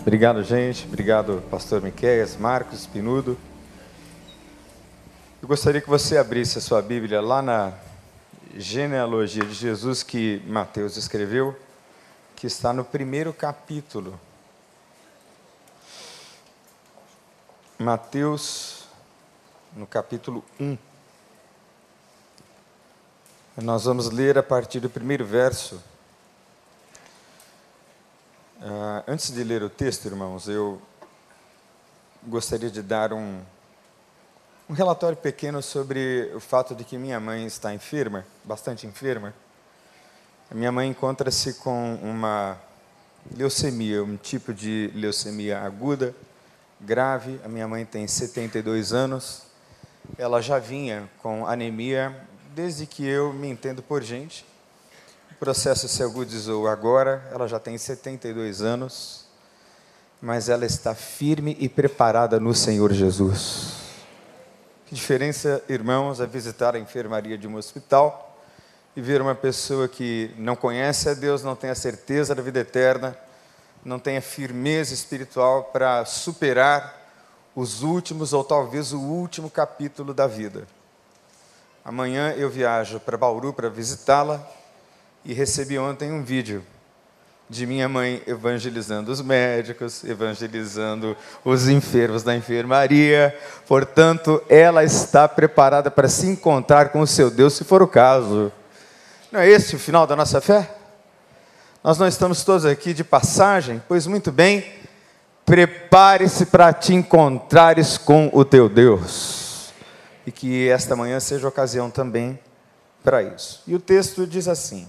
Obrigado, gente. Obrigado, pastor Miqueias, Marcos, Pinudo. Eu gostaria que você abrisse a sua Bíblia lá na genealogia de Jesus que Mateus escreveu, que está no primeiro capítulo. Mateus, no capítulo 1. Nós vamos ler a partir do primeiro verso. Uh, antes de ler o texto, irmãos, eu gostaria de dar um, um relatório pequeno sobre o fato de que minha mãe está enferma, bastante enferma. A minha mãe encontra-se com uma leucemia, um tipo de leucemia aguda, grave. A minha mãe tem 72 anos. Ela já vinha com anemia desde que eu me entendo por gente processo se agudizou agora, ela já tem 72 anos, mas ela está firme e preparada no Senhor Jesus. Que diferença, irmãos, é visitar a enfermaria de um hospital e ver uma pessoa que não conhece a Deus, não tem a certeza da vida eterna, não tem a firmeza espiritual para superar os últimos ou talvez o último capítulo da vida. Amanhã eu viajo para Bauru para visitá-la e recebi ontem um vídeo de minha mãe evangelizando os médicos, evangelizando os enfermos da enfermaria. Portanto, ela está preparada para se encontrar com o seu Deus, se for o caso. Não é esse o final da nossa fé? Nós não estamos todos aqui de passagem? Pois muito bem, prepare-se para te encontrares com o teu Deus. E que esta manhã seja ocasião também para isso. E o texto diz assim: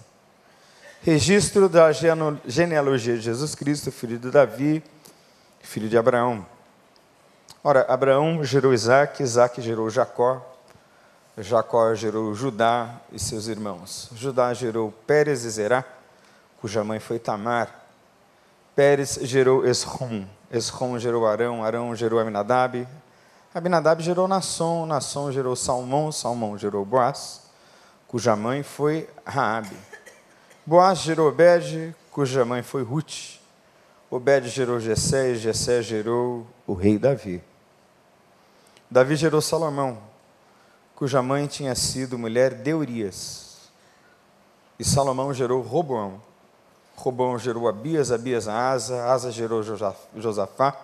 registro da genealogia de Jesus Cristo, filho de Davi, filho de Abraão. Ora, Abraão gerou Isaac, Isaac gerou Jacó, Jacó gerou Judá e seus irmãos. Judá gerou Pérez e Zerá, cuja mãe foi Tamar. Pérez gerou Esrom, Esrom gerou Arão, Arão gerou Aminadab, Aminadab gerou Nasson, Nasson gerou Salmão, Salmão gerou Boaz, cuja mãe foi Raabe. Boaz gerou Obed, cuja mãe foi Ruth. Obed gerou Jessé, e Jessé gerou o rei Davi. Davi gerou Salomão, cuja mãe tinha sido mulher de Urias. E Salomão gerou Roboão. Roboão gerou Abias, Abias Asa, Asa gerou Josafá,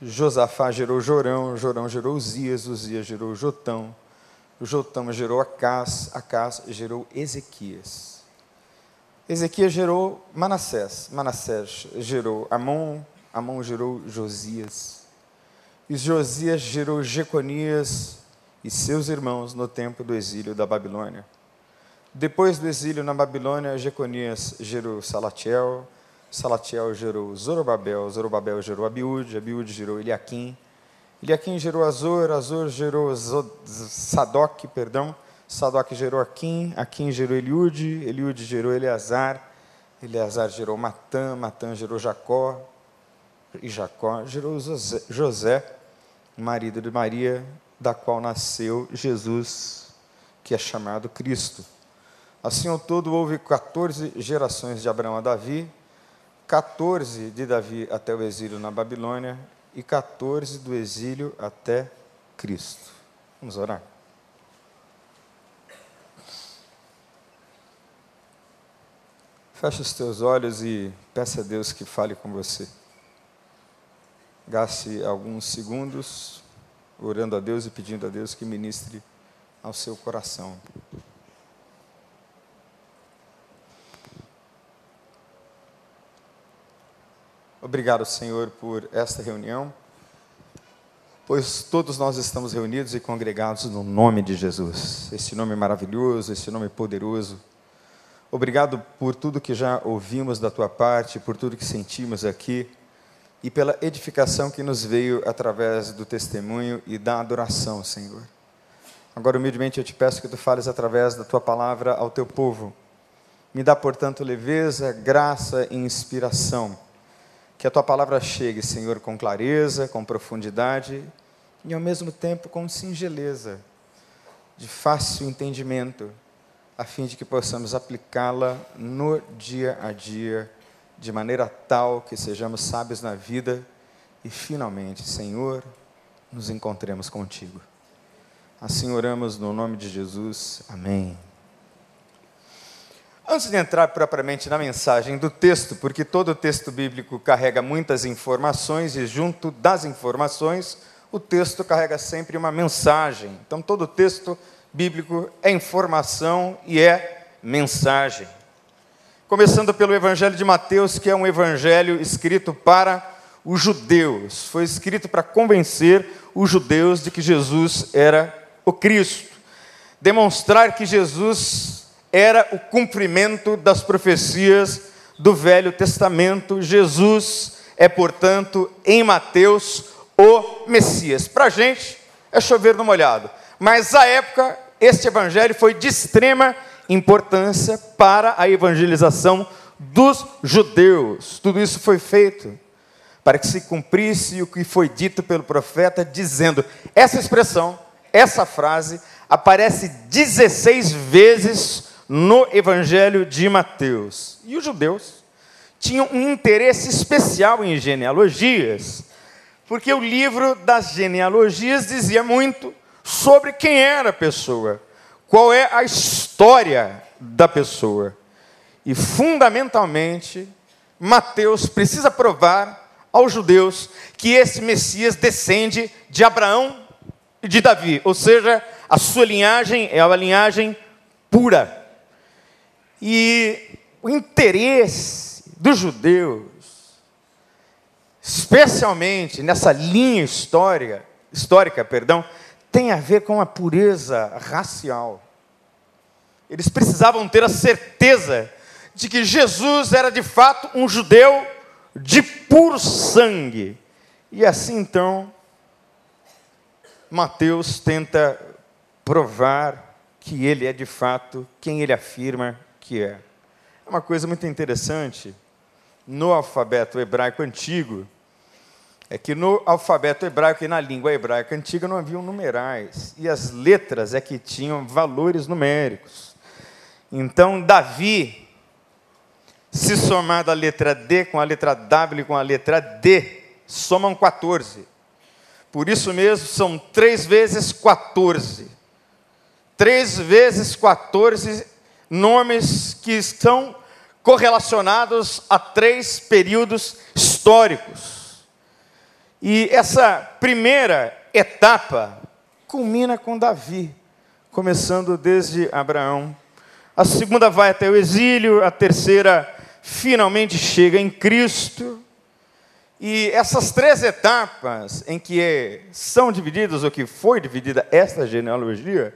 Josafá gerou Jorão, Jorão gerou Uzias, Uzias gerou Jotão, Jotão gerou Acás, Acás gerou Ezequias. Ezequias gerou Manassés, Manassés gerou Amon, Amon gerou Josias. E Josias gerou Jeconias e seus irmãos no tempo do exílio da Babilônia. Depois do exílio na Babilônia, Jeconias gerou Salatiel, Salatiel gerou Zorobabel, Zorobabel gerou Abiúde, Abiúde gerou Eliaquim, Eliaquim gerou Azor, Azor gerou Sadoc, perdão, Sadoc gerou Aquim, Aquim gerou Eliude, Eliude gerou Eleazar, Eleazar gerou Matã, Matã gerou Jacó, e Jacó gerou José, marido de Maria, da qual nasceu Jesus, que é chamado Cristo. Assim ao todo houve 14 gerações de Abraão a Davi, 14 de Davi até o exílio na Babilônia e 14 do exílio até Cristo. Vamos orar? Feche os teus olhos e peça a Deus que fale com você. Gaste alguns segundos orando a Deus e pedindo a Deus que ministre ao seu coração. Obrigado, Senhor, por esta reunião, pois todos nós estamos reunidos e congregados no nome de Jesus, esse nome maravilhoso, esse nome poderoso Obrigado por tudo que já ouvimos da tua parte, por tudo que sentimos aqui e pela edificação que nos veio através do testemunho e da adoração, Senhor. Agora, humildemente, eu te peço que tu fales através da tua palavra ao teu povo. Me dá, portanto, leveza, graça e inspiração. Que a tua palavra chegue, Senhor, com clareza, com profundidade e, ao mesmo tempo, com singeleza, de fácil entendimento a fim de que possamos aplicá-la no dia a dia de maneira tal que sejamos sábios na vida e finalmente, Senhor, nos encontremos contigo. Assim oramos no nome de Jesus. Amém. Antes de entrar propriamente na mensagem do texto, porque todo texto bíblico carrega muitas informações e junto das informações, o texto carrega sempre uma mensagem. Então todo texto bíblico é informação e é mensagem. Começando pelo Evangelho de Mateus, que é um evangelho escrito para os judeus. Foi escrito para convencer os judeus de que Jesus era o Cristo. Demonstrar que Jesus era o cumprimento das profecias do Velho Testamento. Jesus é, portanto, em Mateus, o Messias. Para a gente, é chover no molhado. Mas, à época, este evangelho foi de extrema importância para a evangelização dos judeus. Tudo isso foi feito para que se cumprisse o que foi dito pelo profeta, dizendo: essa expressão, essa frase, aparece 16 vezes no Evangelho de Mateus. E os judeus tinham um interesse especial em genealogias, porque o livro das genealogias dizia muito sobre quem era a pessoa, qual é a história da pessoa. E, fundamentalmente, Mateus precisa provar aos judeus que esse Messias descende de Abraão e de Davi, ou seja, a sua linhagem é uma linhagem pura. E o interesse dos judeus, especialmente nessa linha histórica, histórica, perdão, tem a ver com a pureza racial. Eles precisavam ter a certeza de que Jesus era de fato um judeu de puro sangue. E assim então, Mateus tenta provar que ele é de fato quem ele afirma que é. É uma coisa muito interessante no alfabeto hebraico antigo, é que no alfabeto hebraico e na língua hebraica antiga não haviam numerais, e as letras é que tinham valores numéricos. Então, Davi se somar a letra D com a letra W com a letra D, somam 14. Por isso mesmo, são 3 vezes 14. 3 vezes 14 nomes que estão correlacionados a três períodos históricos. E essa primeira etapa culmina com Davi, começando desde Abraão. A segunda vai até o exílio, a terceira finalmente chega em Cristo. E essas três etapas em que são divididas, ou que foi dividida esta genealogia,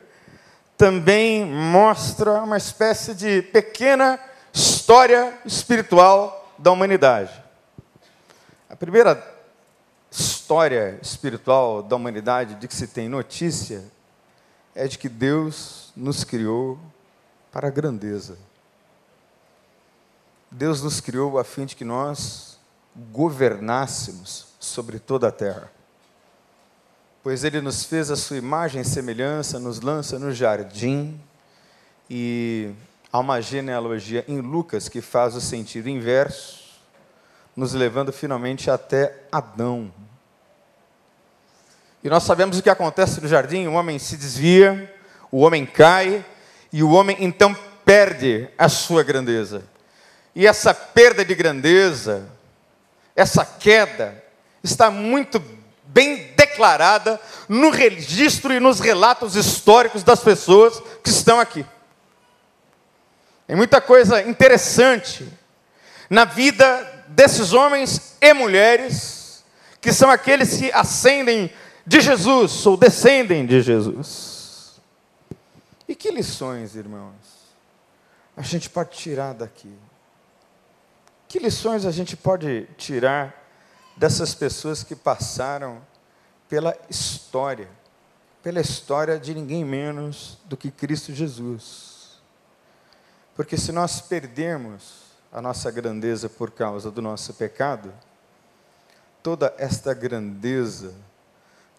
também mostra uma espécie de pequena história espiritual da humanidade. A primeira história espiritual da humanidade de que se tem notícia é de que Deus nos criou para a grandeza. Deus nos criou a fim de que nós governássemos sobre toda a terra. Pois Ele nos fez a sua imagem e semelhança, nos lança no jardim, e há uma genealogia em Lucas que faz o sentido inverso, nos levando finalmente até Adão. E nós sabemos o que acontece no jardim: o homem se desvia, o homem cai, e o homem então perde a sua grandeza. E essa perda de grandeza, essa queda, está muito bem declarada no registro e nos relatos históricos das pessoas que estão aqui. Tem muita coisa interessante na vida desses homens e mulheres que são aqueles que ascendem de Jesus ou descendem de Jesus. E que lições, irmãos, a gente pode tirar daqui? Que lições a gente pode tirar dessas pessoas que passaram pela história, pela história de ninguém menos do que Cristo Jesus? Porque se nós perdermos a nossa grandeza por causa do nosso pecado, toda esta grandeza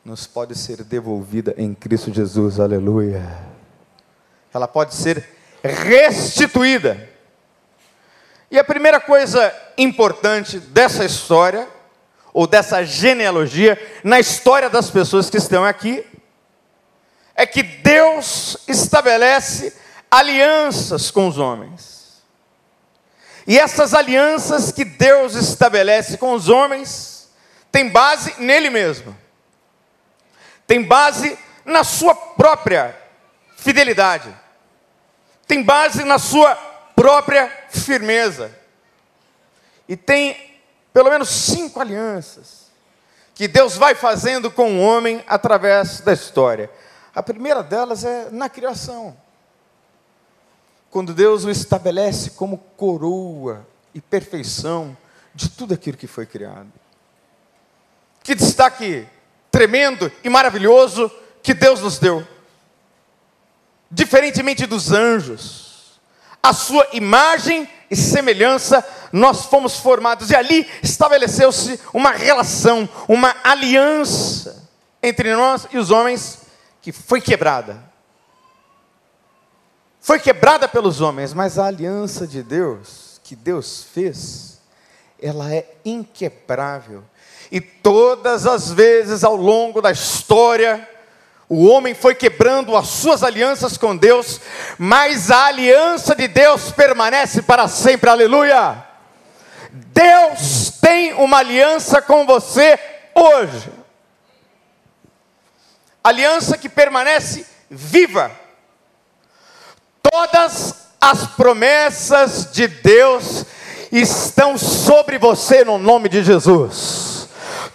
nos pode ser devolvida em Cristo Jesus, aleluia. Ela pode ser restituída. E a primeira coisa importante dessa história, ou dessa genealogia, na história das pessoas que estão aqui, é que Deus estabelece alianças com os homens. E essas alianças que Deus estabelece com os homens tem base nele mesmo. Tem base na sua própria fidelidade. Tem base na sua própria firmeza. E tem pelo menos cinco alianças que Deus vai fazendo com o homem através da história. A primeira delas é na criação. Quando Deus o estabelece como coroa e perfeição de tudo aquilo que foi criado. Que destaque tremendo e maravilhoso que Deus nos deu. Diferentemente dos anjos, a sua imagem e semelhança nós fomos formados, e ali estabeleceu-se uma relação, uma aliança entre nós e os homens que foi quebrada. Foi quebrada pelos homens, mas a aliança de Deus, que Deus fez, ela é inquebrável. E todas as vezes ao longo da história, o homem foi quebrando as suas alianças com Deus, mas a aliança de Deus permanece para sempre, aleluia. Deus tem uma aliança com você hoje, aliança que permanece viva. Todas as promessas de Deus estão sobre você no nome de Jesus.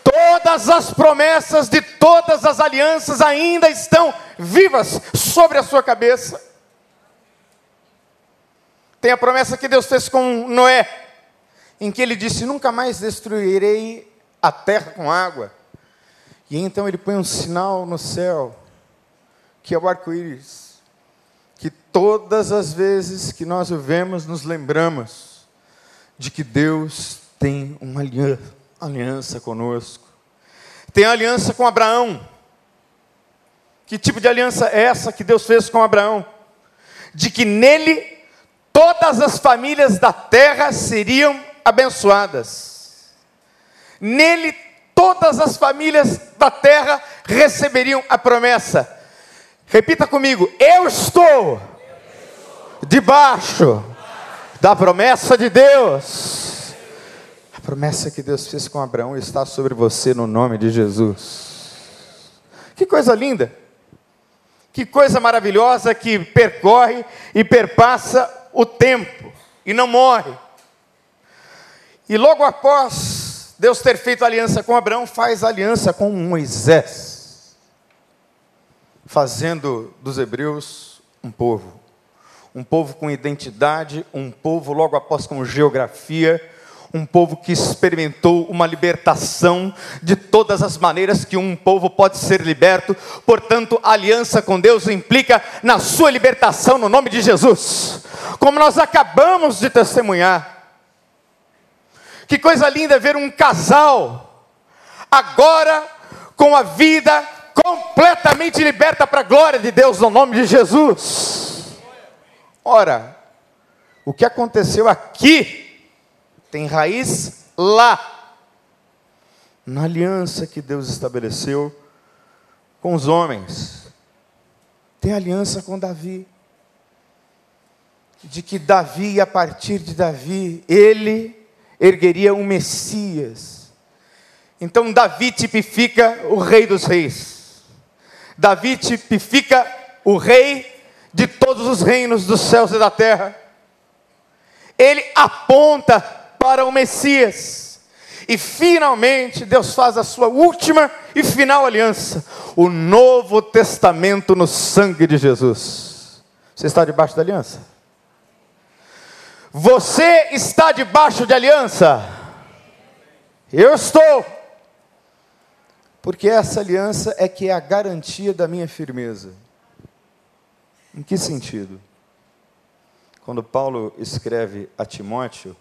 Todas as promessas de todas as alianças ainda estão vivas sobre a sua cabeça. Tem a promessa que Deus fez com Noé, em que ele disse: Nunca mais destruirei a terra com água. E então ele põe um sinal no céu, que é o arco-íris, que todas as vezes que nós o vemos, nos lembramos de que Deus tem uma aliança aliança conosco. Tem aliança com Abraão. Que tipo de aliança é essa que Deus fez com Abraão? De que nele todas as famílias da terra seriam abençoadas. Nele todas as famílias da terra receberiam a promessa. Repita comigo: Eu estou debaixo da promessa de Deus promessa que Deus fez com Abraão está sobre você no nome de Jesus. Que coisa linda! Que coisa maravilhosa que percorre e perpassa o tempo e não morre. E logo após Deus ter feito aliança com Abraão, faz aliança com Moisés, fazendo dos hebreus um povo, um povo com identidade, um povo logo após com geografia, um povo que experimentou uma libertação de todas as maneiras que um povo pode ser liberto. Portanto, aliança com Deus implica na sua libertação no nome de Jesus. Como nós acabamos de testemunhar. Que coisa linda ver um casal agora com a vida completamente liberta para a glória de Deus no nome de Jesus. Ora, o que aconteceu aqui tem raiz lá, na aliança que Deus estabeleceu com os homens. Tem aliança com Davi. De que Davi, a partir de Davi, ele ergueria um Messias. Então, Davi tipifica o Rei dos Reis. Davi tipifica o Rei de todos os reinos dos céus e da terra. Ele aponta para o Messias. E finalmente Deus faz a sua última e final aliança, o Novo Testamento no sangue de Jesus. Você está debaixo da aliança? Você está debaixo de aliança? Eu estou. Porque essa aliança é que é a garantia da minha firmeza. Em que sentido? Quando Paulo escreve a Timóteo,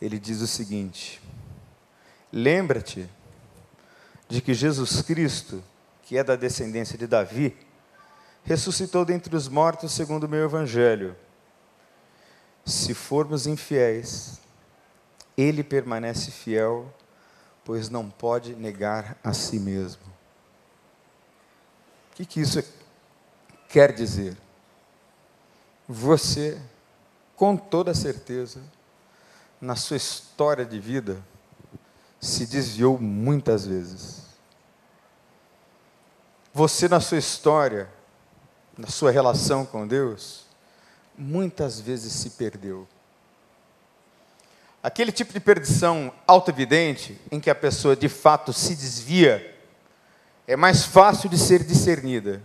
ele diz o seguinte: Lembra-te de que Jesus Cristo, que é da descendência de Davi, ressuscitou dentre os mortos segundo o meu evangelho. Se formos infiéis, ele permanece fiel, pois não pode negar a si mesmo. O que, que isso quer dizer? Você, com toda certeza, na sua história de vida, se desviou muitas vezes. Você, na sua história, na sua relação com Deus, muitas vezes se perdeu. Aquele tipo de perdição auto-evidente, em que a pessoa de fato se desvia, é mais fácil de ser discernida.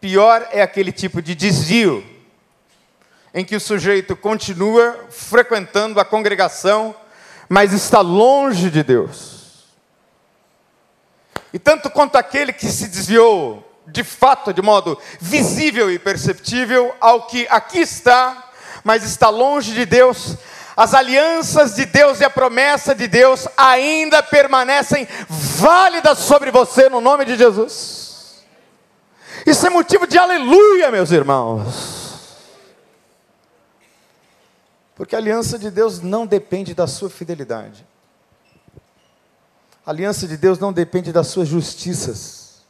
Pior é aquele tipo de desvio, em que o sujeito continua frequentando a congregação, mas está longe de Deus. E tanto quanto aquele que se desviou, de fato, de modo visível e perceptível, ao que aqui está, mas está longe de Deus, as alianças de Deus e a promessa de Deus ainda permanecem válidas sobre você no nome de Jesus. Isso é motivo de aleluia, meus irmãos. Porque a aliança de Deus não depende da sua fidelidade. A aliança de Deus não depende das suas justiças.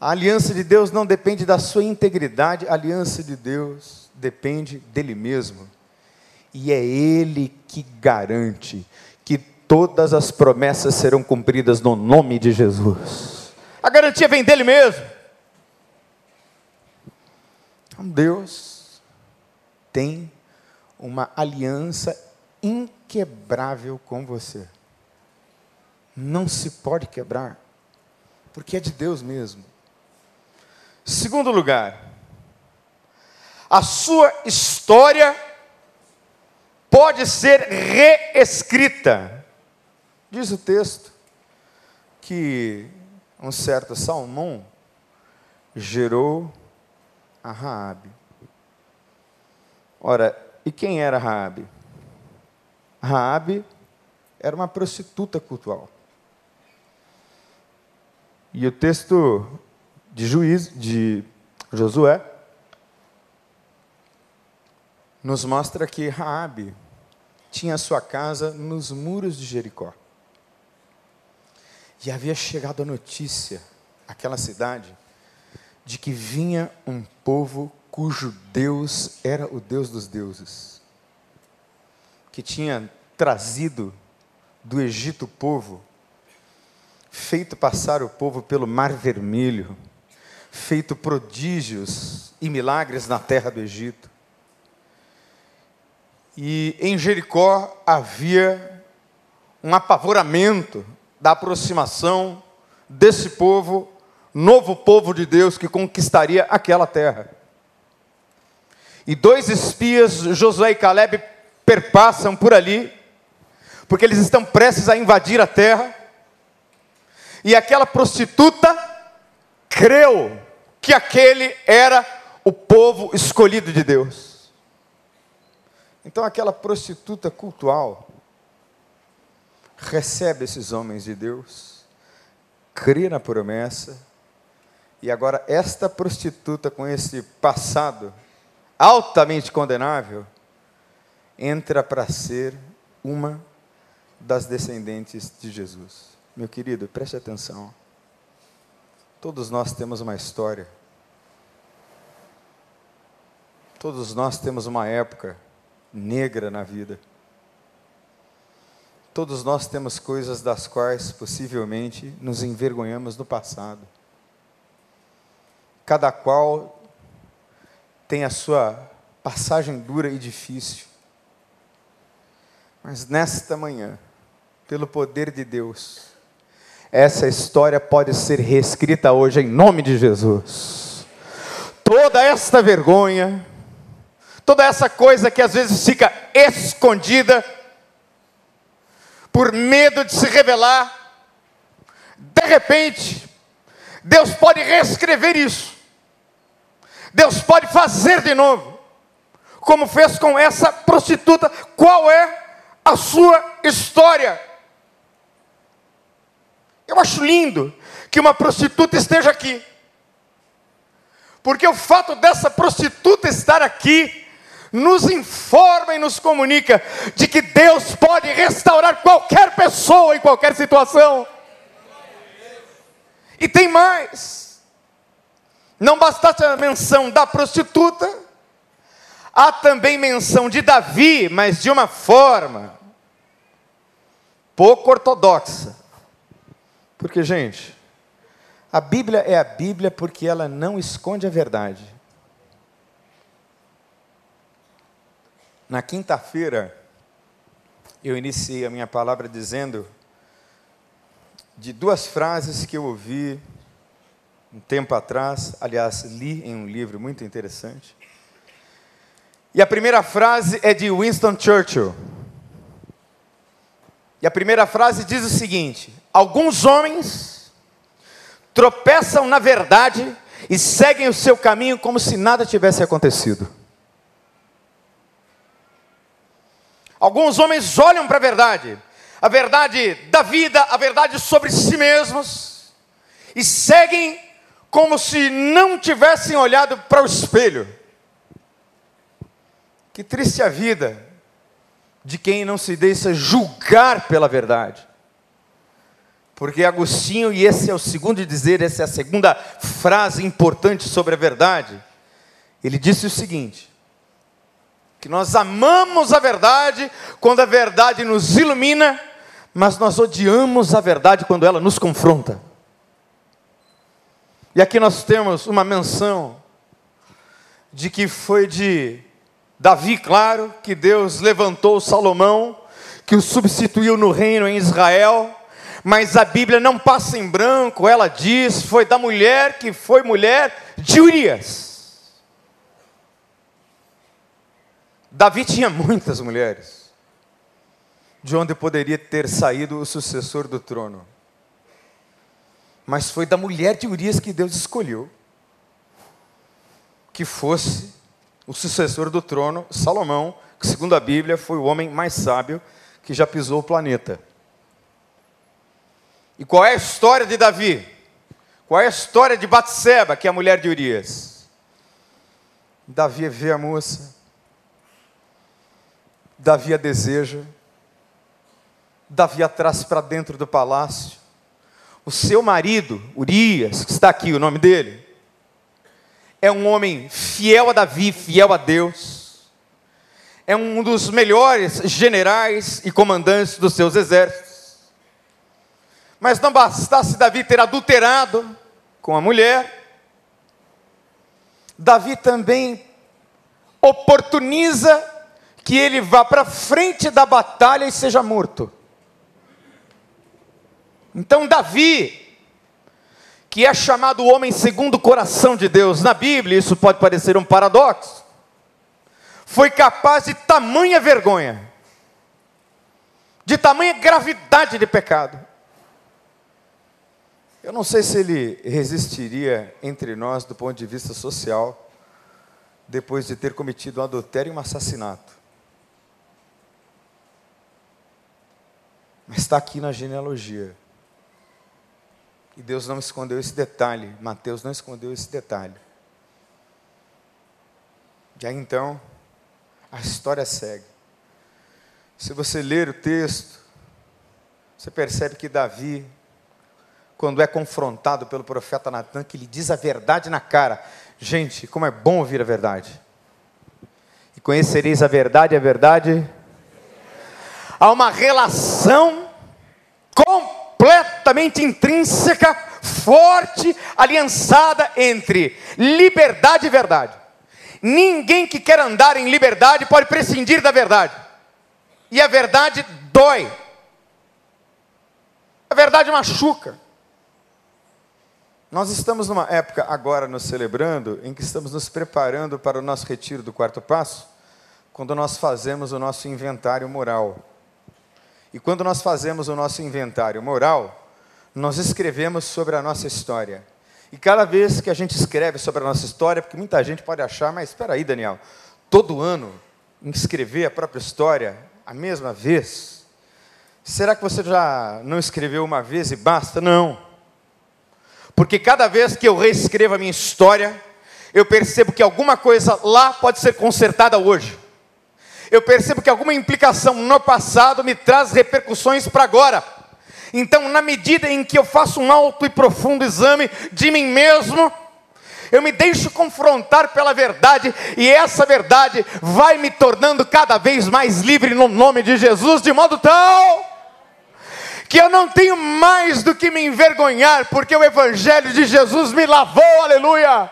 A aliança de Deus não depende da sua integridade. A aliança de Deus depende dele mesmo. E é ele que garante que todas as promessas serão cumpridas no nome de Jesus. A garantia vem dele mesmo. Então Deus tem uma aliança inquebrável com você. Não se pode quebrar, porque é de Deus mesmo. Segundo lugar, a sua história pode ser reescrita. Diz o texto que um certo Salmão gerou a Raabe. Ora, e quem era Raabe? Raabe era uma prostituta cultural. E o texto de Juiz de Josué nos mostra que Raabe tinha sua casa nos muros de Jericó. E havia chegado a notícia àquela cidade de que vinha um povo cujo Deus era o Deus dos deuses, que tinha trazido do Egito o povo, feito passar o povo pelo Mar Vermelho, feito prodígios e milagres na terra do Egito. E em Jericó havia um apavoramento da aproximação desse povo, novo povo de Deus que conquistaria aquela terra. E dois espias, Josué e Caleb, perpassam por ali, porque eles estão prestes a invadir a terra. E aquela prostituta creu que aquele era o povo escolhido de Deus. Então aquela prostituta cultual recebe esses homens de Deus, crê na promessa, e agora esta prostituta com esse passado altamente condenável, entra para ser uma das descendentes de Jesus. Meu querido, preste atenção. Todos nós temos uma história. Todos nós temos uma época negra na vida. Todos nós temos coisas das quais possivelmente nos envergonhamos no passado. Cada qual tem a sua passagem dura e difícil. Mas nesta manhã, pelo poder de Deus, essa história pode ser reescrita hoje em nome de Jesus. Toda esta vergonha, toda essa coisa que às vezes fica escondida, por medo de se revelar, de repente, Deus pode reescrever isso Deus pode fazer de novo, como fez com essa prostituta. Qual é a sua história? Eu acho lindo que uma prostituta esteja aqui, porque o fato dessa prostituta estar aqui nos informa e nos comunica de que Deus pode restaurar qualquer pessoa em qualquer situação. E tem mais. Não bastasse a menção da prostituta, há também menção de Davi, mas de uma forma pouco ortodoxa. Porque, gente, a Bíblia é a Bíblia porque ela não esconde a verdade. Na quinta-feira, eu iniciei a minha palavra dizendo de duas frases que eu ouvi um tempo atrás, aliás, li em um livro muito interessante. E a primeira frase é de Winston Churchill. E a primeira frase diz o seguinte: Alguns homens tropeçam na verdade e seguem o seu caminho como se nada tivesse acontecido. Alguns homens olham para a verdade, a verdade da vida, a verdade sobre si mesmos, e seguem como se não tivessem olhado para o espelho. Que triste a vida de quem não se deixa julgar pela verdade. Porque Agostinho, e esse é o segundo dizer, essa é a segunda frase importante sobre a verdade, ele disse o seguinte: que nós amamos a verdade quando a verdade nos ilumina, mas nós odiamos a verdade quando ela nos confronta. E aqui nós temos uma menção de que foi de Davi, claro, que Deus levantou Salomão, que o substituiu no reino em Israel, mas a Bíblia não passa em branco, ela diz: foi da mulher que foi mulher de Urias. Davi tinha muitas mulheres, de onde poderia ter saído o sucessor do trono. Mas foi da mulher de Urias que Deus escolheu que fosse o sucessor do trono, Salomão, que segundo a Bíblia foi o homem mais sábio que já pisou o planeta. E qual é a história de Davi? Qual é a história de Batseba, que é a mulher de Urias? Davi vê a moça, Davi a deseja, Davi a traz para dentro do palácio. O seu marido, Urias, que está aqui o nome dele, é um homem fiel a Davi, fiel a Deus. É um dos melhores generais e comandantes dos seus exércitos. Mas não bastasse Davi ter adulterado com a mulher, Davi também oportuniza que ele vá para frente da batalha e seja morto. Então, Davi, que é chamado o homem segundo o coração de Deus, na Bíblia, isso pode parecer um paradoxo, foi capaz de tamanha vergonha, de tamanha gravidade de pecado. Eu não sei se ele resistiria entre nós do ponto de vista social, depois de ter cometido um adultério e um assassinato. Mas está aqui na genealogia. E Deus não escondeu esse detalhe, Mateus não escondeu esse detalhe. Aí então, a história segue. Se você ler o texto, você percebe que Davi, quando é confrontado pelo profeta Natan, que lhe diz a verdade na cara. Gente, como é bom ouvir a verdade. E conhecereis a verdade, a verdade há uma relação completamente intrínseca, forte, aliançada entre liberdade e verdade. Ninguém que quer andar em liberdade pode prescindir da verdade. E a verdade dói. A verdade machuca. Nós estamos numa época agora nos celebrando em que estamos nos preparando para o nosso retiro do quarto passo, quando nós fazemos o nosso inventário moral. E quando nós fazemos o nosso inventário moral, nós escrevemos sobre a nossa história. E cada vez que a gente escreve sobre a nossa história, porque muita gente pode achar, mas espera aí, Daniel, todo ano escrever a própria história a mesma vez? Será que você já não escreveu uma vez e basta? Não. Porque cada vez que eu reescrevo a minha história, eu percebo que alguma coisa lá pode ser consertada hoje. Eu percebo que alguma implicação no passado me traz repercussões para agora. Então, na medida em que eu faço um alto e profundo exame de mim mesmo, eu me deixo confrontar pela verdade, e essa verdade vai me tornando cada vez mais livre no nome de Jesus, de modo tal que eu não tenho mais do que me envergonhar, porque o Evangelho de Jesus me lavou, aleluia.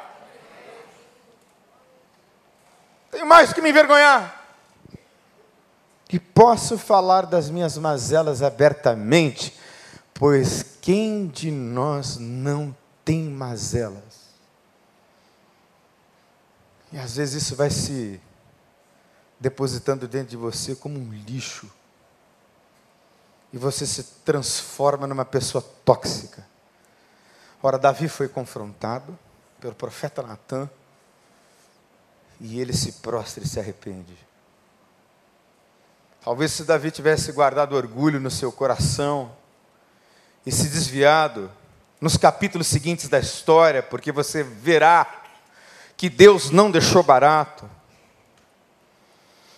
Tenho mais do que me envergonhar. E posso falar das minhas mazelas abertamente, pois quem de nós não tem mazelas? E às vezes isso vai se depositando dentro de você como um lixo. E você se transforma numa pessoa tóxica. Ora, Davi foi confrontado pelo profeta Natan. E ele se prostra e se arrepende. Talvez se Davi tivesse guardado orgulho no seu coração e se desviado nos capítulos seguintes da história, porque você verá que Deus não deixou barato.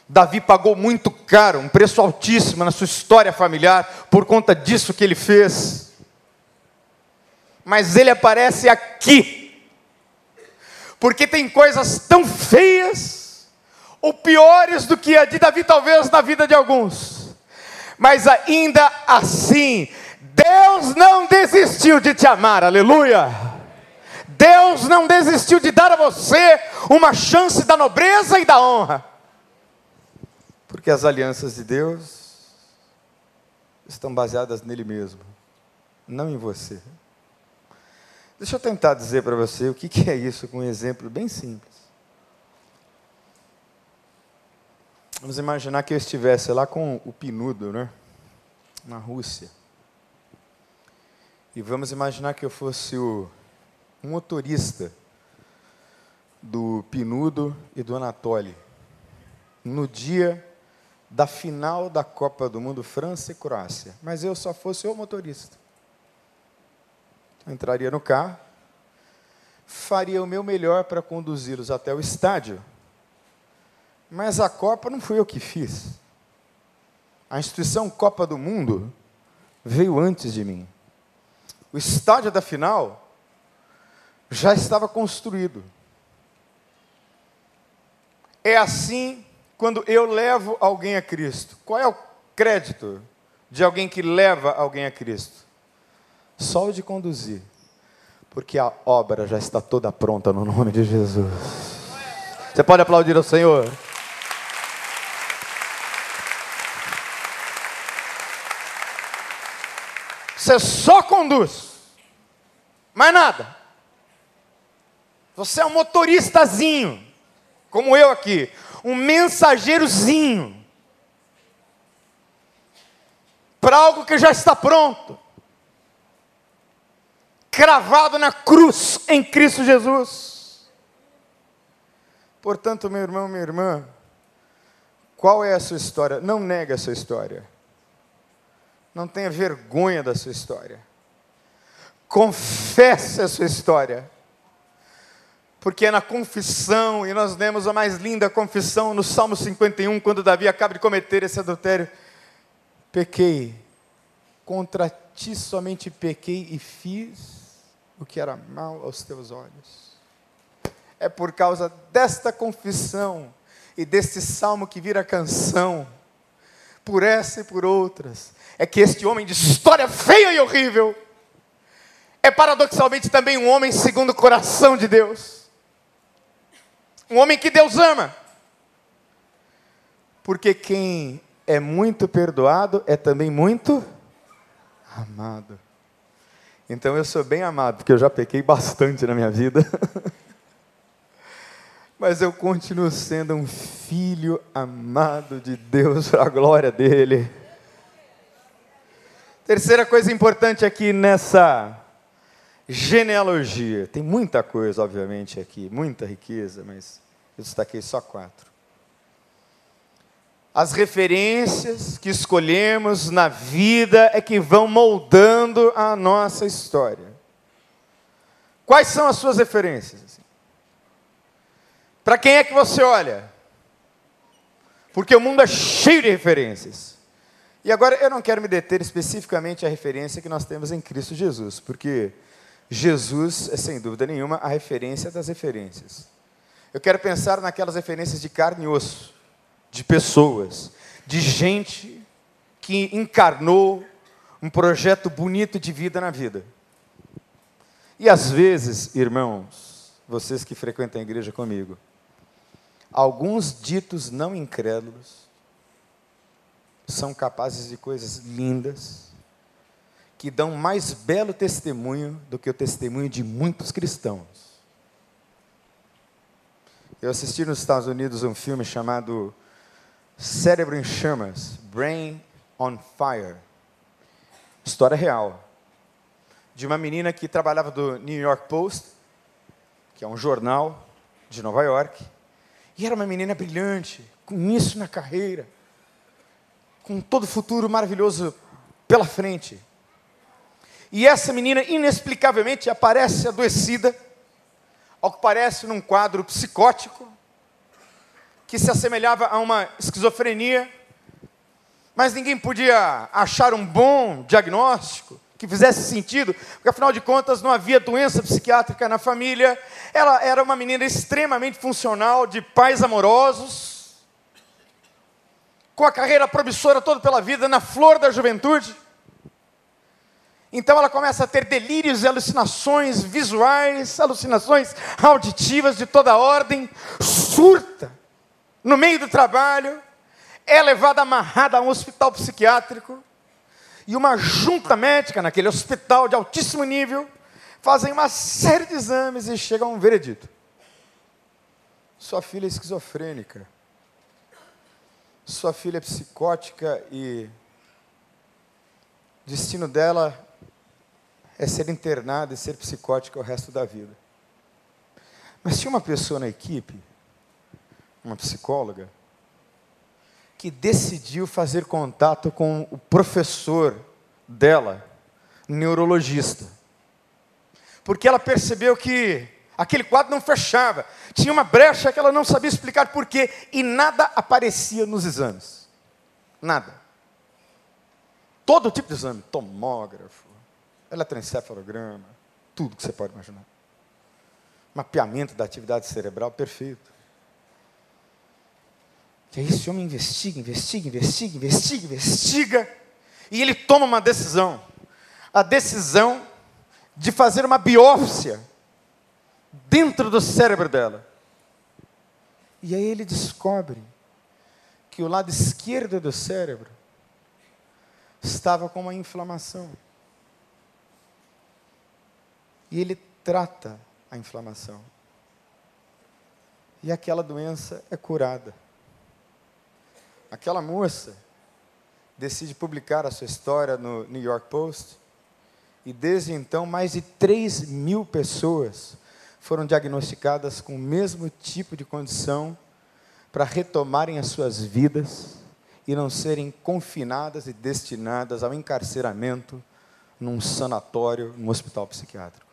Davi pagou muito caro, um preço altíssimo na sua história familiar, por conta disso que ele fez. Mas ele aparece aqui, porque tem coisas tão feias, ou piores do que a de Davi, talvez na vida de alguns, mas ainda assim, Deus não desistiu de te amar, aleluia. Deus não desistiu de dar a você uma chance da nobreza e da honra. Porque as alianças de Deus estão baseadas nele mesmo, não em você. Deixa eu tentar dizer para você o que é isso com um exemplo bem simples. Vamos imaginar que eu estivesse lá com o Pinudo, né? Na Rússia. E vamos imaginar que eu fosse o motorista do Pinudo e do Anatoly, no dia da final da Copa do Mundo França e Croácia. Mas eu só fosse o motorista. Eu entraria no carro, faria o meu melhor para conduzi-los até o estádio. Mas a Copa não fui eu que fiz. A instituição Copa do Mundo veio antes de mim. O estádio da final já estava construído. É assim quando eu levo alguém a Cristo. Qual é o crédito de alguém que leva alguém a Cristo? Só o de conduzir. Porque a obra já está toda pronta no nome de Jesus. Você pode aplaudir ao Senhor? Você só conduz, mais nada. Você é um motoristazinho, como eu aqui, um mensageirozinho para algo que já está pronto, cravado na cruz em Cristo Jesus. Portanto, meu irmão, minha irmã, qual é a sua história? Não negue a sua história. Não tenha vergonha da sua história. Confesse a sua história porque é na confissão, e nós lemos a mais linda confissão no Salmo 51, quando Davi acaba de cometer esse adultério. Pequei, contra ti somente pequei e fiz o que era mal aos teus olhos. É por causa desta confissão e deste salmo que vira canção, por essa e por outras, é que este homem de história feia e horrível é paradoxalmente também um homem segundo o coração de Deus um homem que Deus ama. Porque quem é muito perdoado é também muito amado. Então eu sou bem amado, porque eu já pequei bastante na minha vida. Mas eu continuo sendo um filho amado de Deus para a glória dele. Terceira coisa importante aqui nessa genealogia. Tem muita coisa, obviamente, aqui, muita riqueza, mas eu destaquei só quatro. As referências que escolhemos na vida é que vão moldando a nossa história. Quais são as suas referências? Para quem é que você olha? Porque o mundo é cheio de referências. E agora eu não quero me deter especificamente à referência que nós temos em Cristo Jesus, porque Jesus é sem dúvida nenhuma a referência das referências. Eu quero pensar naquelas referências de carne e osso, de pessoas, de gente que encarnou um projeto bonito de vida na vida. E às vezes, irmãos, vocês que frequentam a igreja comigo, alguns ditos não incrédulos são capazes de coisas lindas, que dão mais belo testemunho do que o testemunho de muitos cristãos. Eu assisti nos Estados Unidos um filme chamado Cérebro em Chamas, Brain on Fire. História real. De uma menina que trabalhava do New York Post, que é um jornal de Nova York, e era uma menina brilhante, com isso na carreira, com todo o futuro maravilhoso pela frente. E essa menina, inexplicavelmente, aparece adoecida, ao que parece num quadro psicótico, que se assemelhava a uma esquizofrenia, mas ninguém podia achar um bom diagnóstico que fizesse sentido, porque afinal de contas não havia doença psiquiátrica na família. Ela era uma menina extremamente funcional, de pais amorosos, com a carreira promissora toda pela vida, na flor da juventude. Então ela começa a ter delírios e alucinações visuais, alucinações auditivas de toda ordem, surta no meio do trabalho, é levada amarrada a um hospital psiquiátrico, e uma junta médica naquele hospital de altíssimo nível fazem uma série de exames e chegam a um veredito. Sua filha é esquizofrênica sua filha é psicótica e o destino dela é ser internada e ser psicótica o resto da vida. Mas tinha uma pessoa na equipe, uma psicóloga, que decidiu fazer contato com o professor dela, neurologista. Porque ela percebeu que Aquele quadro não fechava. Tinha uma brecha que ela não sabia explicar por quê. E nada aparecia nos exames. Nada. Todo tipo de exame. Tomógrafo, eletroencefalograma, tudo que você pode imaginar. Mapeamento da atividade cerebral perfeito. Esse homem investiga, investiga, investiga, investiga, investiga. E ele toma uma decisão. A decisão de fazer uma biópsia dentro do cérebro dela. E aí ele descobre que o lado esquerdo do cérebro estava com uma inflamação. E ele trata a inflamação. E aquela doença é curada. Aquela moça decide publicar a sua história no New York Post. E desde então, mais de 3 mil pessoas foram diagnosticadas com o mesmo tipo de condição para retomarem as suas vidas e não serem confinadas e destinadas ao encarceramento num sanatório, num hospital psiquiátrico.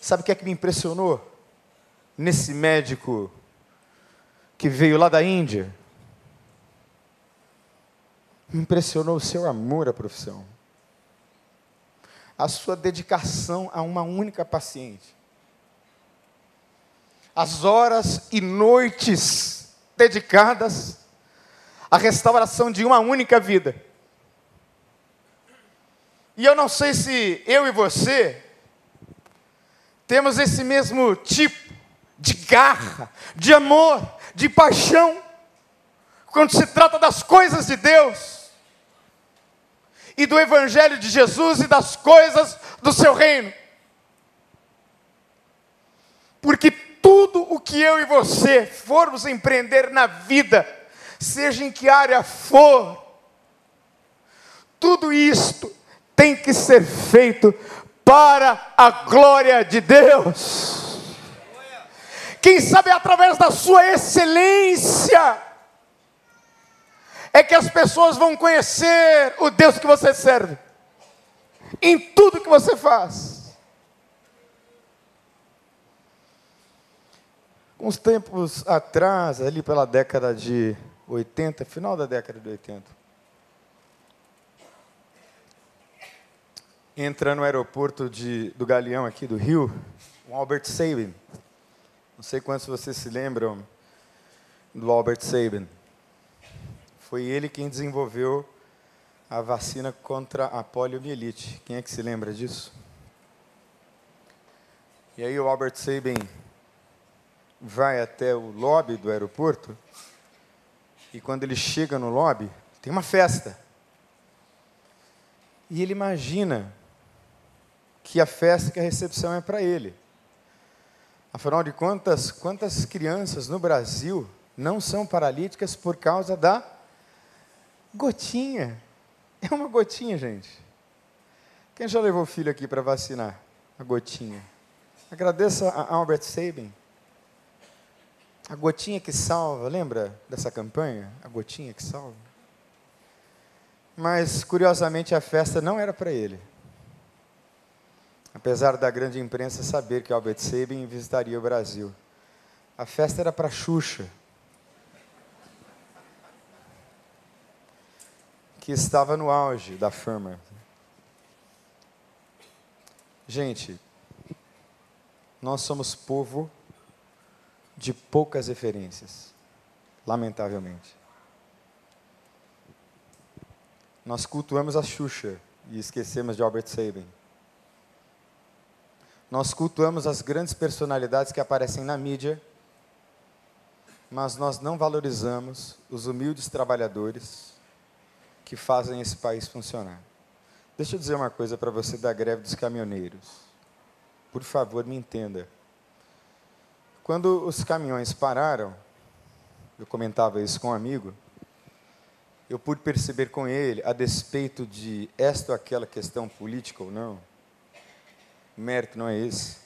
Sabe o que é que me impressionou nesse médico que veio lá da Índia? Me impressionou o seu amor à profissão, a sua dedicação a uma única paciente. As horas e noites dedicadas à restauração de uma única vida. E eu não sei se eu e você temos esse mesmo tipo de garra, de amor, de paixão, quando se trata das coisas de Deus e do Evangelho de Jesus e das coisas do seu reino. Porque tudo o que eu e você formos empreender na vida, seja em que área for, tudo isto tem que ser feito para a glória de Deus. Quem sabe através da sua excelência é que as pessoas vão conhecer o Deus que você serve. Em tudo que você faz. Uns tempos atrás, ali pela década de 80, final da década de 80. Entra no aeroporto de, do Galeão aqui do Rio, o Albert Sabin. Não sei quantos vocês se lembram do Albert Sabin. Foi ele quem desenvolveu a vacina contra a poliomielite. Quem é que se lembra disso? E aí o Albert Sabin vai até o lobby do aeroporto e quando ele chega no lobby, tem uma festa. E ele imagina que a festa, que a recepção é para ele. Afinal de contas, quantas crianças no Brasil não são paralíticas por causa da gotinha? É uma gotinha, gente. Quem já levou o filho aqui para vacinar? A gotinha. Agradeça a Albert Sabin. A gotinha que salva, lembra dessa campanha? A gotinha que salva. Mas, curiosamente, a festa não era para ele. Apesar da grande imprensa saber que Albert Sabin visitaria o Brasil. A festa era para Xuxa, que estava no auge da fama. Gente, nós somos povo de poucas referências, lamentavelmente. Nós cultuamos a Xuxa e esquecemos de Albert Sabin. Nós cultuamos as grandes personalidades que aparecem na mídia, mas nós não valorizamos os humildes trabalhadores que fazem esse país funcionar. Deixa eu dizer uma coisa para você da greve dos caminhoneiros. Por favor, me entenda. Quando os caminhões pararam, eu comentava isso com um amigo, eu pude perceber com ele, a despeito de esta ou aquela questão política ou não, o mérito não é esse,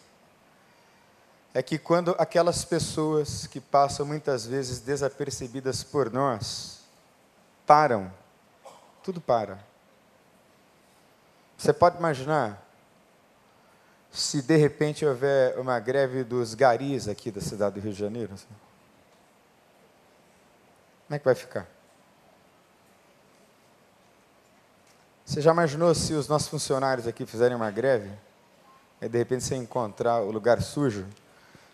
é que quando aquelas pessoas que passam muitas vezes desapercebidas por nós, param, tudo para. Você pode imaginar se de repente houver uma greve dos garis aqui da cidade do Rio de Janeiro? Como é que vai ficar? Você já imaginou se os nossos funcionários aqui fizerem uma greve? E de repente você encontrar o lugar sujo,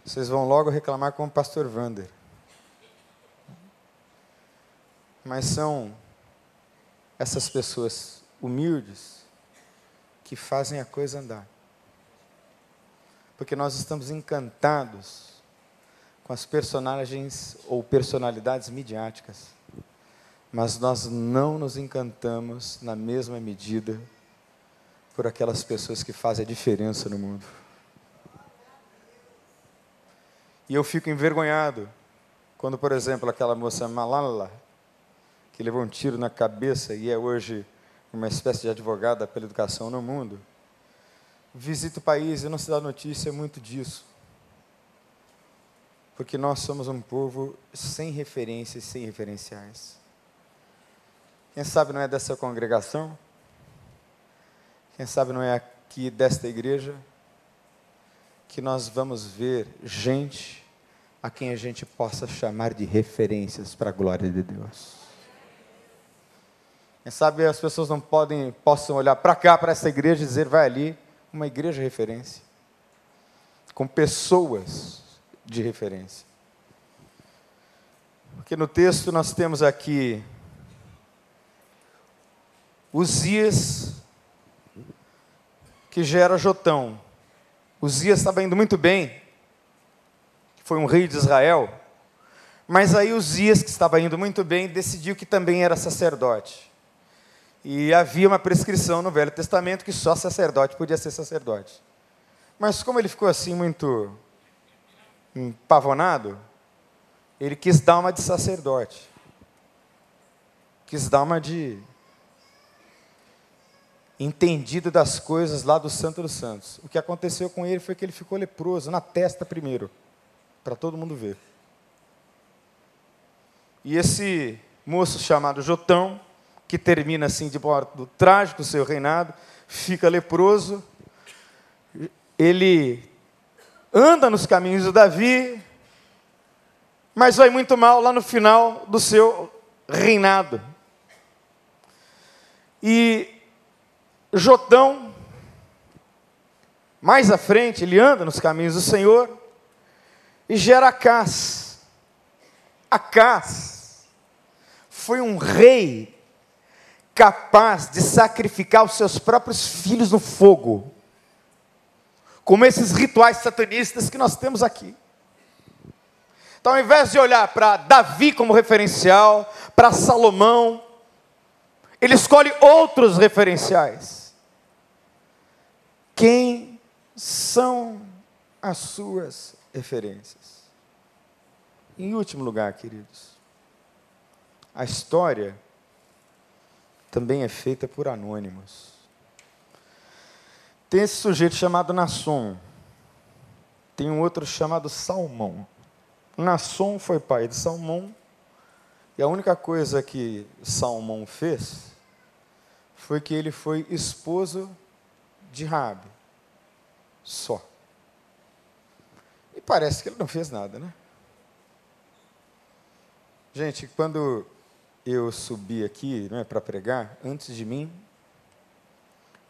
vocês vão logo reclamar com o pastor Vander. Mas são essas pessoas humildes que fazem a coisa andar porque nós estamos encantados com as personagens ou personalidades midiáticas, mas nós não nos encantamos na mesma medida por aquelas pessoas que fazem a diferença no mundo. E eu fico envergonhado quando, por exemplo, aquela moça Malala, que levou um tiro na cabeça e é hoje uma espécie de advogada pela educação no mundo, visita o país e não se dá notícia muito disso. Porque nós somos um povo sem referências, sem referenciais. Quem sabe não é dessa congregação? Quem sabe não é aqui desta igreja? Que nós vamos ver gente a quem a gente possa chamar de referências para a glória de Deus. Quem sabe as pessoas não podem, possam olhar para cá, para essa igreja e dizer, vai ali, uma igreja referência, com pessoas de referência. Porque no texto nós temos aqui Uzias, que gera Jotão. Uzias estava indo muito bem, foi um rei de Israel, mas aí Uzias, que estava indo muito bem, decidiu que também era sacerdote. E havia uma prescrição no Velho Testamento que só sacerdote podia ser sacerdote. Mas como ele ficou assim muito pavonado, ele quis dar uma de sacerdote. Quis dar uma de entendido das coisas lá do Santo dos Santos. O que aconteceu com ele foi que ele ficou leproso na testa primeiro, para todo mundo ver. E esse moço chamado Jotão, que termina assim de modo trágico o seu reinado, fica leproso, ele anda nos caminhos de Davi, mas vai muito mal lá no final do seu reinado. E Jotão, mais à frente, ele anda nos caminhos do Senhor e gera Acás. Acás foi um rei capaz de sacrificar os seus próprios filhos no fogo, como esses rituais satanistas que nós temos aqui. Então, ao invés de olhar para Davi como referencial, para Salomão, ele escolhe outros referenciais. Quem são as suas referências? Em último lugar, queridos, a história também é feita por anônimos. Tem esse sujeito chamado Nasson, tem um outro chamado Salmão. Nasson foi pai de Salmão, e a única coisa que Salmão fez foi que ele foi esposo de Rabi. Só. E parece que ele não fez nada, né? Gente, quando eu subi aqui né, para pregar, antes de mim,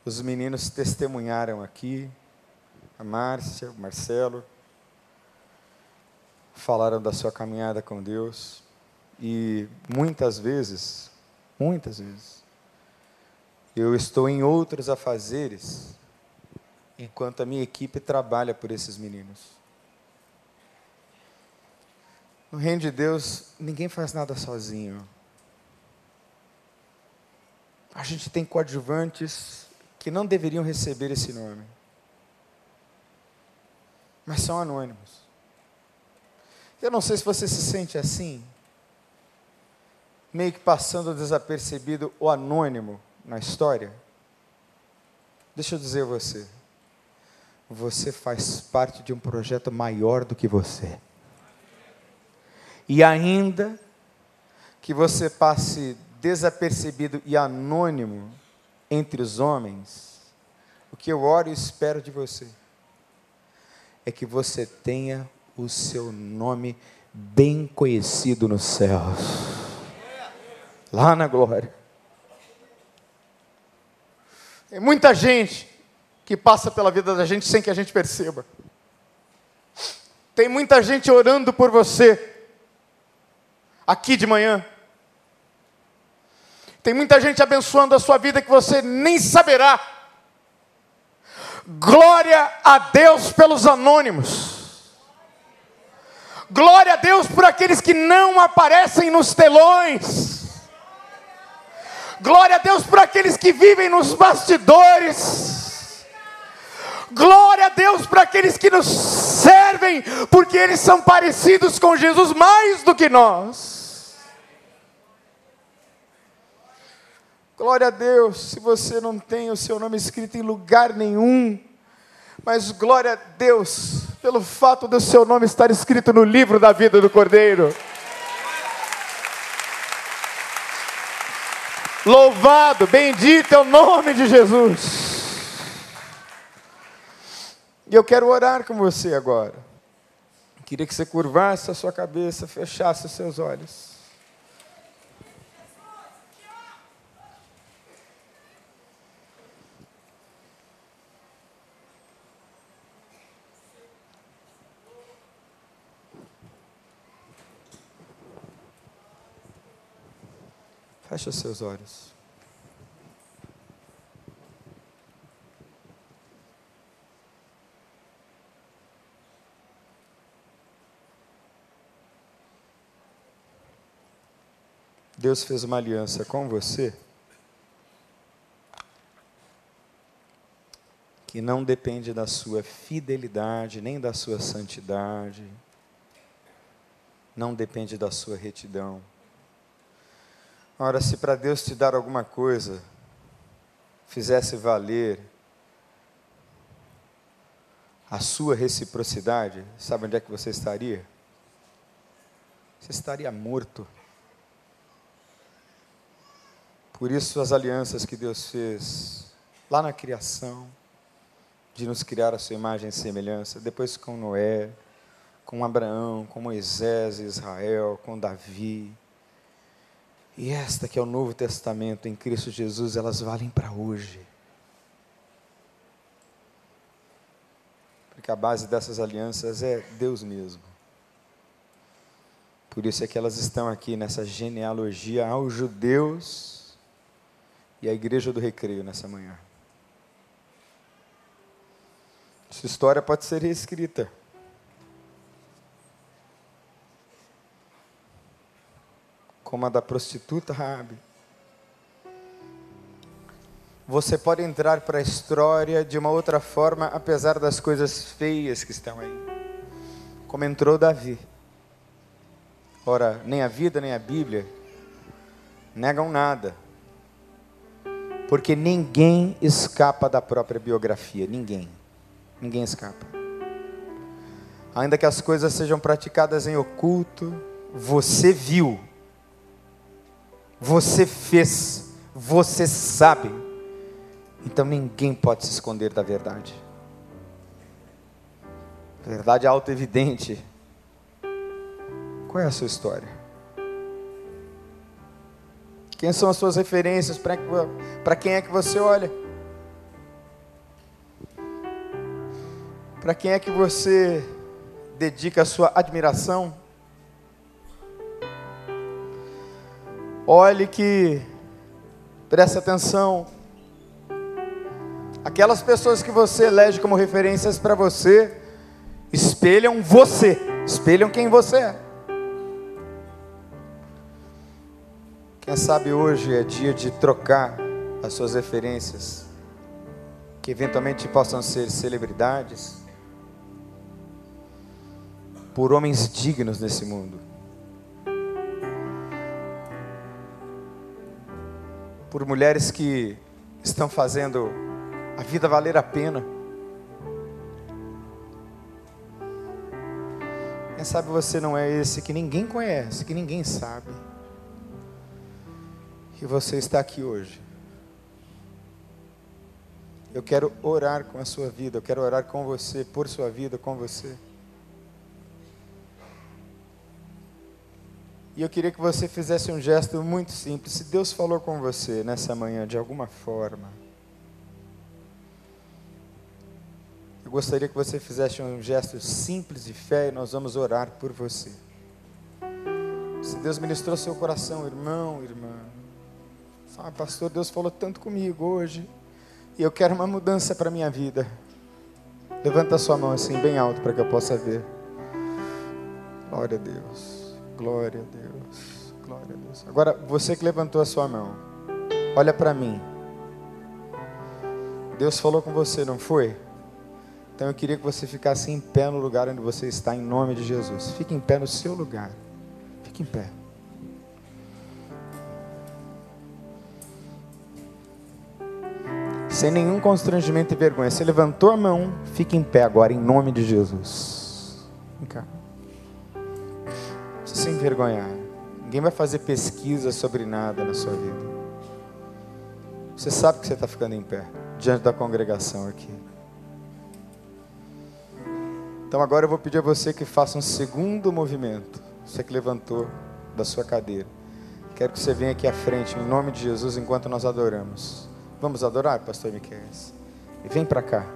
os meninos testemunharam aqui, a Márcia, o Marcelo, falaram da sua caminhada com Deus, e muitas vezes, muitas vezes, eu estou em outros afazeres, enquanto a minha equipe trabalha por esses meninos. No reino de Deus, ninguém faz nada sozinho. A gente tem coadjuvantes que não deveriam receber esse nome, mas são anônimos. Eu não sei se você se sente assim, meio que passando desapercebido o anônimo na história. Deixa eu dizer a você, você faz parte de um projeto maior do que você. E ainda que você passe desapercebido e anônimo entre os homens, o que eu oro e espero de você é que você tenha o seu nome bem conhecido nos céus, lá na glória. Tem muita gente que passa pela vida da gente sem que a gente perceba. Tem muita gente orando por você aqui de manhã. Tem muita gente abençoando a sua vida que você nem saberá. Glória a Deus pelos anônimos. Glória a Deus por aqueles que não aparecem nos telões. Glória a Deus por aqueles que vivem nos bastidores. Glória a Deus por aqueles que nos servem, porque eles são parecidos com Jesus mais do que nós. Glória a Deus, se você não tem o seu nome escrito em lugar nenhum, mas glória a Deus pelo fato do seu nome estar escrito no livro da vida do Cordeiro. Louvado, bendito é o nome de Jesus. E eu quero orar com você agora. Queria que você curvasse a sua cabeça, fechasse os seus olhos. Feche os seus olhos. Deus fez uma aliança com você que não depende da sua fidelidade, nem da sua santidade, não depende da sua retidão. Ora, se para Deus te dar alguma coisa fizesse valer a sua reciprocidade, sabe onde é que você estaria? Você estaria morto. Por isso, as alianças que Deus fez lá na criação, de nos criar a sua imagem e semelhança, depois com Noé, com Abraão, com Moisés, Israel, com Davi, E esta que é o Novo Testamento em Cristo Jesus, elas valem para hoje. Porque a base dessas alianças é Deus mesmo. Por isso é que elas estão aqui nessa genealogia aos judeus e à igreja do recreio nessa manhã. Sua história pode ser reescrita. Como a da prostituta Rabi. Você pode entrar para a história de uma outra forma, apesar das coisas feias que estão aí. Como entrou Davi. Ora, nem a vida nem a Bíblia negam nada. Porque ninguém escapa da própria biografia, ninguém. Ninguém escapa. Ainda que as coisas sejam praticadas em oculto, você viu você fez, você sabe. Então ninguém pode se esconder da verdade. Verdade é auto-evidente. Qual é a sua história? Quem são as suas referências? Para quem é que você olha? Para quem é que você dedica a sua admiração? Olhe que, preste atenção, aquelas pessoas que você elege como referências para você, espelham você, espelham quem você é. Quem sabe hoje é dia de trocar as suas referências, que eventualmente possam ser celebridades, por homens dignos nesse mundo. Por mulheres que estão fazendo a vida valer a pena. Quem sabe você não é esse que ninguém conhece, que ninguém sabe. E você está aqui hoje. Eu quero orar com a sua vida, eu quero orar com você, por sua vida, com você. E eu queria que você fizesse um gesto muito simples. Se Deus falou com você nessa manhã de alguma forma, eu gostaria que você fizesse um gesto simples de fé e nós vamos orar por você. Se Deus ministrou seu coração, irmão, irmã, ah, pastor, Deus falou tanto comigo hoje e eu quero uma mudança para a minha vida. Levanta a sua mão assim, bem alto, para que eu possa ver. Glória a Deus. Glória a Deus. Glória a Deus. Agora, você que levantou a sua mão, olha para mim. Deus falou com você, não foi? Então eu queria que você ficasse em pé no lugar onde você está, em nome de Jesus. Fique em pé no seu lugar. Fique em pé. Sem nenhum constrangimento e vergonha. Você levantou a mão, fique em pé agora, em nome de Jesus. Vem cá se envergonhar. Ninguém vai fazer pesquisa sobre nada na sua vida. Você sabe que você está ficando em pé diante da congregação aqui. Então agora eu vou pedir a você que faça um segundo movimento. Você que levantou da sua cadeira. Quero que você venha aqui à frente, em nome de Jesus, enquanto nós adoramos. Vamos adorar, pastor Miquel? E vem para cá.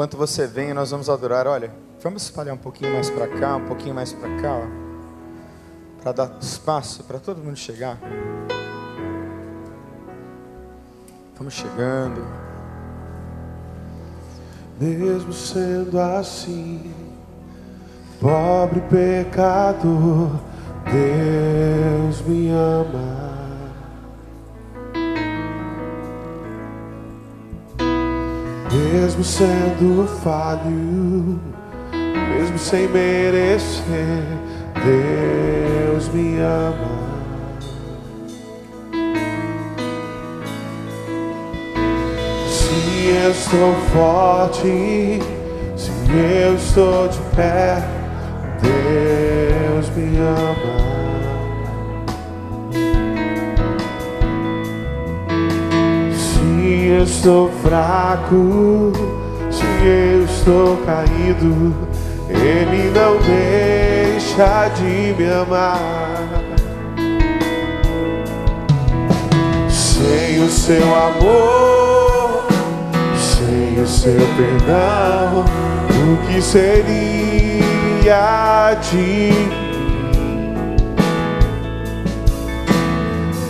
Enquanto você vem, nós vamos adorar. Olha, vamos espalhar um pouquinho mais para cá, um pouquinho mais para cá, para dar espaço para todo mundo chegar. Vamos chegando. Mesmo sendo assim, pobre pecador, Deus me ama. Mesmo sendo falho, mesmo sem merecer, Deus me ama. Se eu estou forte, se eu estou de pé, Deus me ama. Eu estou fraco, se eu estou caído, Ele não deixa de me amar. Sem o seu amor, sem o seu perdão, o que seria de mim?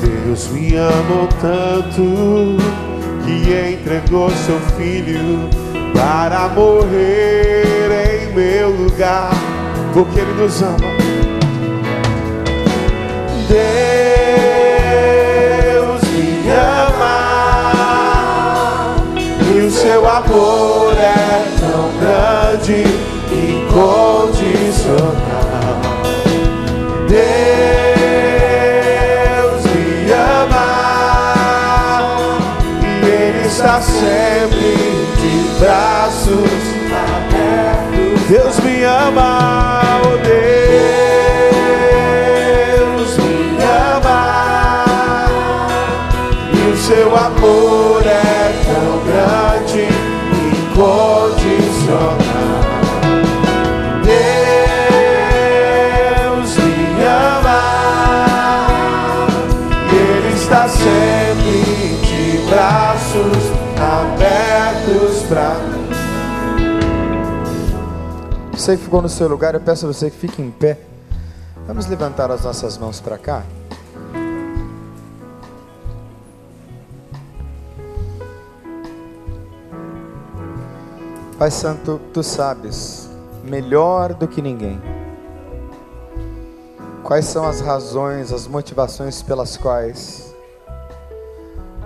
Deus me amou tanto que entregou seu filho para morrer em meu lugar, porque Ele nos ama. Deus me ama e o seu amor é tão grande e incondicional. Deus braços abertos. Deus me ama, oh Deus me ama e o seu amor Você que ficou no seu lugar, eu peço a você que fique em pé. Vamos levantar as nossas mãos para cá. Pai Santo, tu sabes melhor do que ninguém quais são as razões, as motivações pelas quais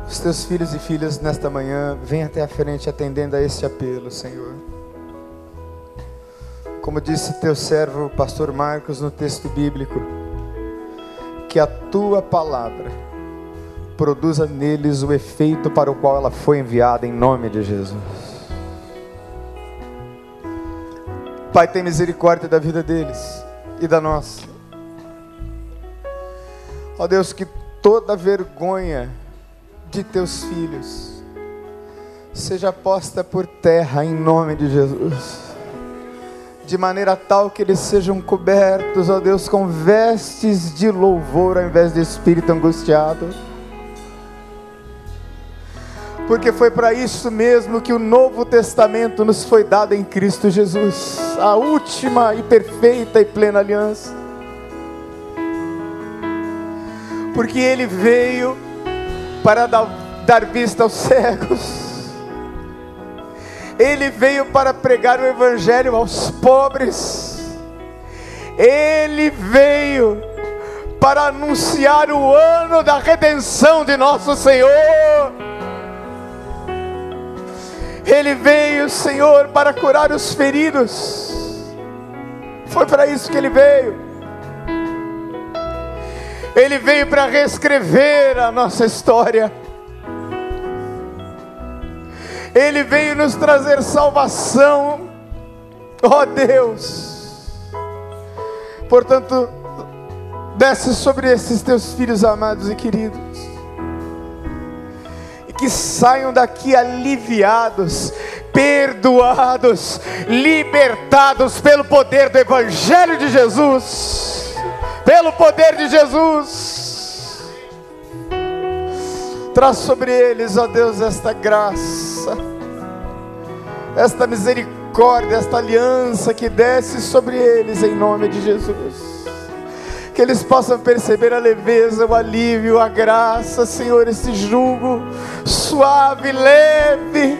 os teus filhos e filhas nesta manhã vêm até a frente atendendo a este apelo, Senhor. Como disse teu servo, pastor Marcos, no texto bíblico, que a tua palavra produza neles o efeito para o qual ela foi enviada, em nome de Jesus. Pai, tem misericórdia da vida deles e da nossa. Ó Deus, que toda vergonha de teus filhos seja posta por terra em nome de Jesus de maneira tal que eles sejam cobertos, ó Deus, com vestes de louvor ao invés de espírito angustiado. Porque foi para isso mesmo que o Novo Testamento nos foi dado em Cristo Jesus, a última e perfeita e plena aliança. Porque Ele veio para dar, dar vista aos cegos, ele veio para pregar o Evangelho aos pobres. Ele veio para anunciar o ano da redenção de nosso Senhor. Ele veio, Senhor, para curar os feridos. Foi para isso que ele veio. Ele veio para reescrever a nossa história. Ele veio nos trazer salvação, ó oh Deus. Portanto, desce sobre esses teus filhos amados e queridos, e que saiam daqui aliviados, perdoados, libertados pelo poder do Evangelho de Jesus, pelo poder de Jesus. Traz sobre eles, ó Deus, esta graça, esta misericórdia, esta aliança que desce sobre eles em nome de Jesus. Que eles possam perceber a leveza, o alívio, a graça, Senhor, esse jugo suave, leve.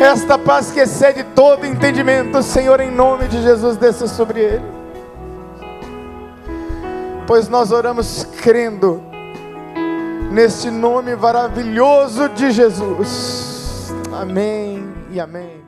Esta paz que excede todo entendimento, Senhor, em nome de Jesus, desça sobre ele. Pois nós oramos crendo neste nome maravilhoso de Jesus. Amém e amém.